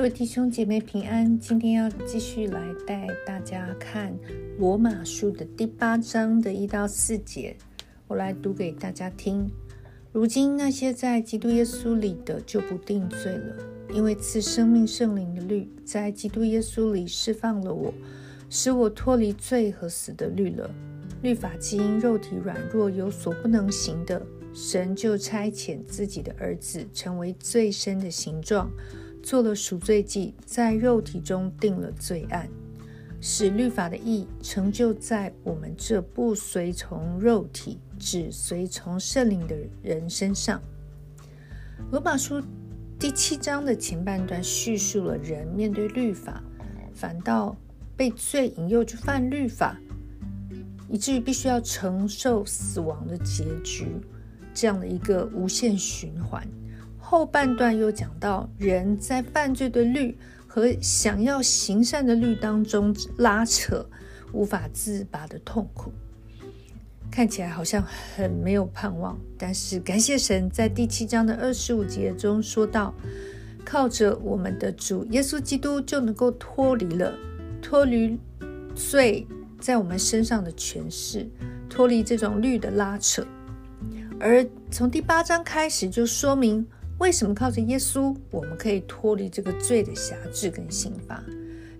各位弟兄姐妹平安，今天要继续来带大家看罗马书的第八章的一到四节，我来读给大家听。如今那些在基督耶稣里的就不定罪了，因为赐生命圣灵的律在基督耶稣里释放了我，使我脱离罪和死的律了。律法基因肉体软弱有所不能行的，神就差遣自己的儿子成为最深的形状。做了赎罪祭，在肉体中定了罪案，使律法的义成就在我们这不随从肉体，只随从圣灵的人身上。罗马书第七章的前半段叙述了人面对律法，反倒被罪引诱去犯律法，以至于必须要承受死亡的结局，这样的一个无限循环。后半段又讲到人在犯罪的律和想要行善的律当中拉扯，无法自拔的痛苦，看起来好像很没有盼望。但是感谢神，在第七章的二十五节中说到，靠着我们的主耶稣基督就能够脱离了脱离罪在我们身上的权势，脱离这种律的拉扯。而从第八章开始就说明。为什么靠着耶稣，我们可以脱离这个罪的辖制跟刑罚？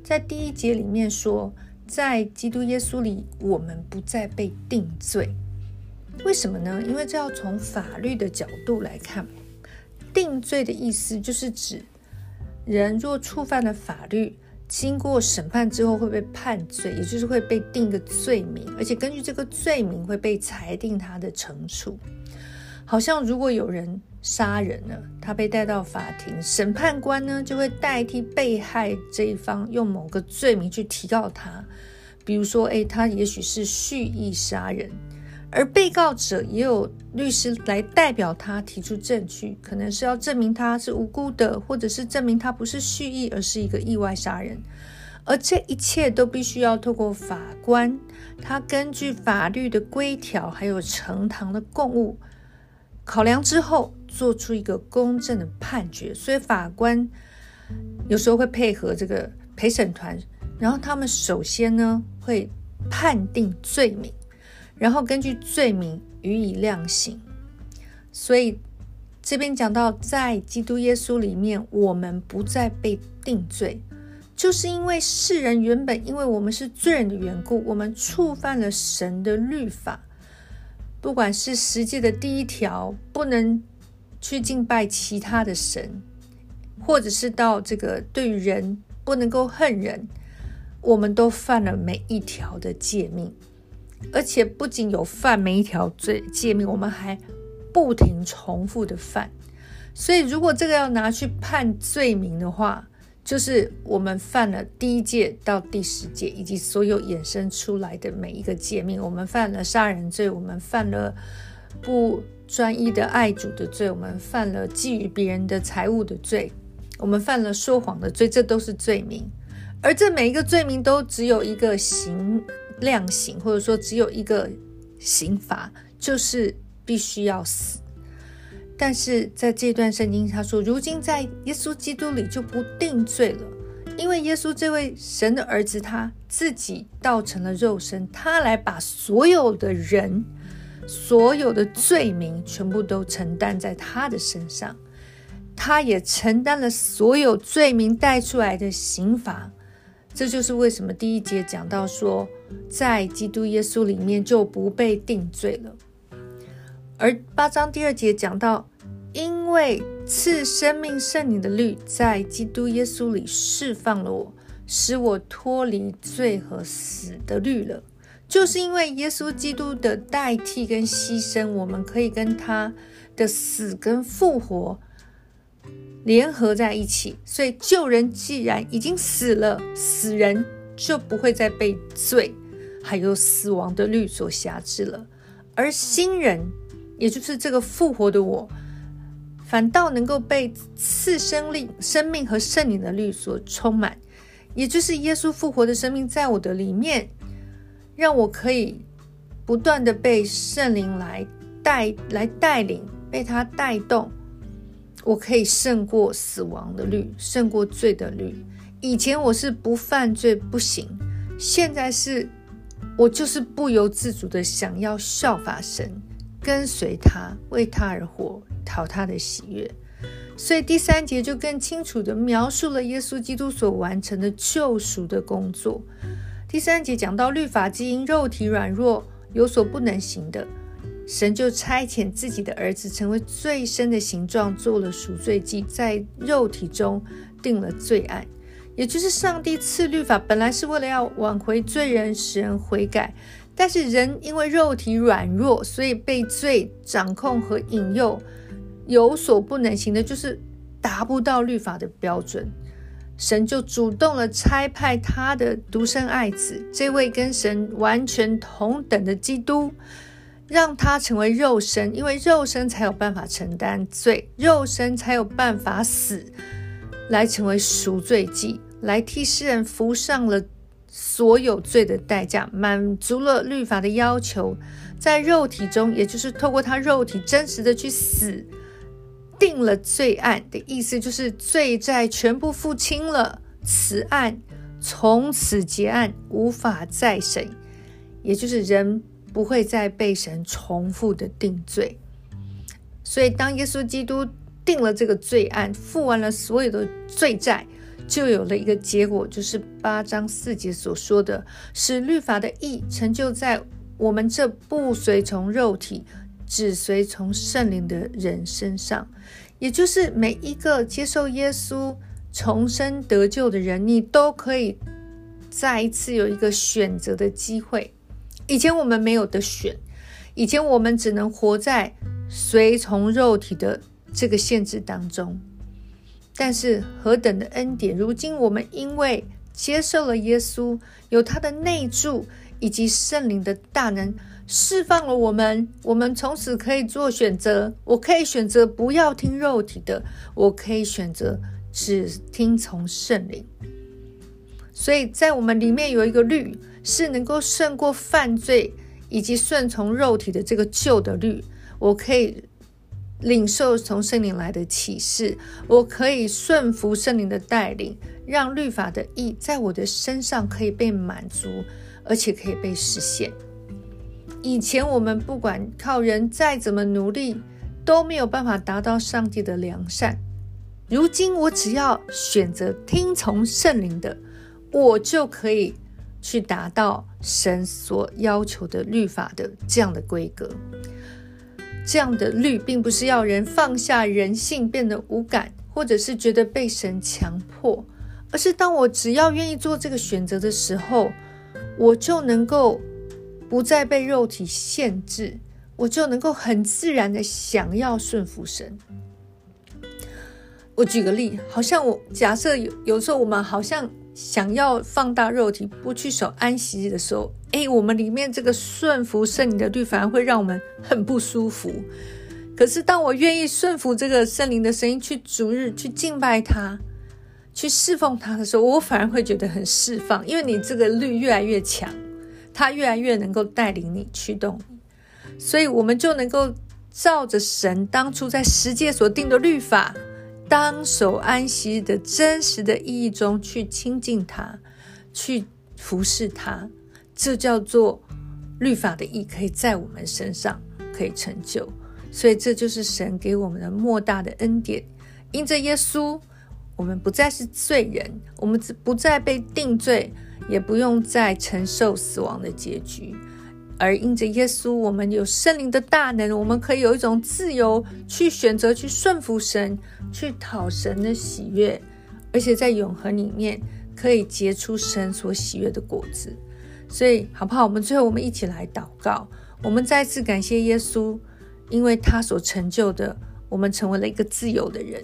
在第一节里面说，在基督耶稣里，我们不再被定罪。为什么呢？因为这要从法律的角度来看，定罪的意思就是指人若触犯了法律，经过审判之后会被判罪，也就是会被定个罪名，而且根据这个罪名会被裁定他的惩处。好像如果有人。杀人了，他被带到法庭，审判官呢就会代替被害这一方，用某个罪名去提告他。比如说，诶，他也许是蓄意杀人，而被告者也有律师来代表他提出证据，可能是要证明他是无辜的，或者是证明他不是蓄意，而是一个意外杀人。而这一切都必须要透过法官，他根据法律的规条，还有呈堂的供物。考量之后，做出一个公正的判决。所以法官有时候会配合这个陪审团，然后他们首先呢会判定罪名，然后根据罪名予以量刑。所以这边讲到，在基督耶稣里面，我们不再被定罪，就是因为世人原本因为我们是罪人的缘故，我们触犯了神的律法。不管是实际的第一条，不能去敬拜其他的神，或者是到这个对人不能够恨人，我们都犯了每一条的诫命，而且不仅有犯每一条罪诫命，我们还不停重复的犯。所以，如果这个要拿去判罪名的话，就是我们犯了第一戒到第十戒，以及所有衍生出来的每一个诫命。我们犯了杀人罪，我们犯了不专一的爱主的罪，我们犯了觊觎别人的财物的罪，我们犯了说谎的罪，这都是罪名。而这每一个罪名都只有一个刑量刑，或者说只有一个刑罚，就是必须要死。但是在这段圣经，他说：“如今在耶稣基督里就不定罪了，因为耶稣这位神的儿子，他自己道成了肉身，他来把所有的人、所有的罪名全部都承担在他的身上，他也承担了所有罪名带出来的刑罚。这就是为什么第一节讲到说，在基督耶稣里面就不被定罪了。而八章第二节讲到。”因为赐生命圣灵的律在基督耶稣里释放了我，使我脱离罪和死的律了。就是因为耶稣基督的代替跟牺牲，我们可以跟他的死跟复活联合在一起。所以旧人既然已经死了，死人就不会再被罪还有死亡的律所辖制了，而新人，也就是这个复活的我。反倒能够被赐生命、生命和圣灵的律所充满，也就是耶稣复活的生命在我的里面，让我可以不断的被圣灵来带、来带领，被他带动，我可以胜过死亡的律，胜过罪的律。以前我是不犯罪不行，现在是我就是不由自主的想要效法神，跟随他，为他而活，讨他的喜悦。所以第三节就更清楚的描述了耶稣基督所完成的救赎的工作。第三节讲到律法基因肉体软弱有所不能行的。神就差遣自己的儿子成为最深的形状，做了赎罪祭，在肉体中定了罪案。也就是上帝赐律法，本来是为了要挽回罪人，使人悔改。但是人因为肉体软弱，所以被罪掌控和引诱，有所不能行的，就是达不到律法的标准。神就主动了差派他的独生爱子，这位跟神完全同等的基督。让他成为肉身，因为肉身才有办法承担罪，肉身才有办法死，来成为赎罪祭，来替世人付上了所有罪的代价，满足了律法的要求，在肉体中，也就是透过他肉体真实的去死，定了罪案的意思，就是罪债全部付清了，此案从此结案，无法再审，也就是人。不会再被神重复的定罪，所以当耶稣基督定了这个罪案，付完了所有的罪债，就有了一个结果，就是八章四节所说的，使律法的义成就在我们这不随从肉体，只随从圣灵的人身上，也就是每一个接受耶稣重生得救的人，你都可以再一次有一个选择的机会。以前我们没有得选，以前我们只能活在随从肉体的这个限制当中。但是何等的恩典！如今我们因为接受了耶稣，有他的内住以及圣灵的大能，释放了我们。我们从此可以做选择。我可以选择不要听肉体的，我可以选择只听从圣灵。所以在我们里面有一个律。是能够胜过犯罪以及顺从肉体的这个旧的律，我可以领受从圣灵来的启示，我可以顺服圣灵的带领，让律法的意在我的身上可以被满足，而且可以被实现。以前我们不管靠人再怎么努力，都没有办法达到上帝的良善。如今我只要选择听从圣灵的，我就可以。去达到神所要求的律法的这样的规格，这样的律并不是要人放下人性变得无感，或者是觉得被神强迫，而是当我只要愿意做这个选择的时候，我就能够不再被肉体限制，我就能够很自然的想要顺服神。我举个例，好像我假设有有时候我们好像。想要放大肉体，不去守安息日的时候，哎，我们里面这个顺服圣灵的律，反而会让我们很不舒服。可是，当我愿意顺服这个圣灵的声音，去逐日去敬拜他，去侍奉他的时候，我反而会觉得很释放，因为你这个律越来越强，他越来越能够带领你、驱动你，所以我们就能够照着神当初在十诫所定的律法。当守安息的真实的意义中去亲近他，去服侍他，这叫做律法的义，可以在我们身上可以成就。所以这就是神给我们的莫大的恩典。因着耶稣，我们不再是罪人，我们不再被定罪，也不用再承受死亡的结局。而因着耶稣，我们有圣灵的大能，我们可以有一种自由去选择，去顺服神，去讨神的喜悦，而且在永恒里面可以结出神所喜悦的果子。所以，好不好？我们最后我们一起来祷告，我们再次感谢耶稣，因为他所成就的，我们成为了一个自由的人。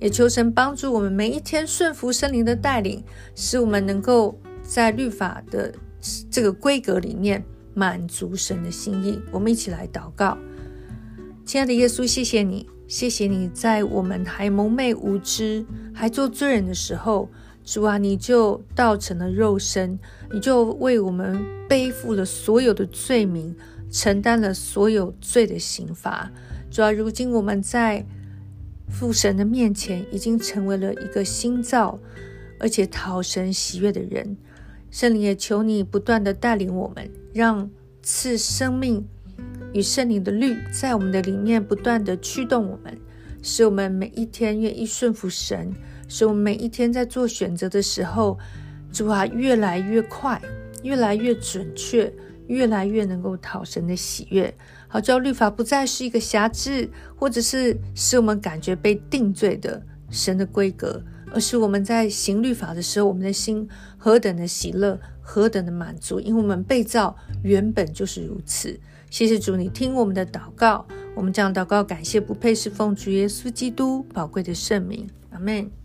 也求神帮助我们每一天顺服圣灵的带领，使我们能够在律法的这个规格里面。满足神的心意，我们一起来祷告。亲爱的耶稣，谢谢你，谢谢你在我们还蒙昧无知、还做罪人的时候，主啊，你就道成了肉身，你就为我们背负了所有的罪名，承担了所有罪的刑罚。主啊，如今我们在父神的面前，已经成为了一个新造，而且讨神喜悦的人。圣灵也求你不断的带领我们，让赐生命与圣灵的律在我们的里面不断的驱动我们，使我们每一天愿意顺服神，使我们每一天在做选择的时候，主啊越来越快，越来越准确，越来越能够讨神的喜悦。好，叫律法不再是一个辖制，或者是使我们感觉被定罪的神的规格。而是我们在行律法的时候，我们的心何等的喜乐，何等的满足，因为我们被造原本就是如此。谢谢主，你听我们的祷告，我们这样祷告，感谢不配是奉主耶稣基督宝贵的圣名，阿门。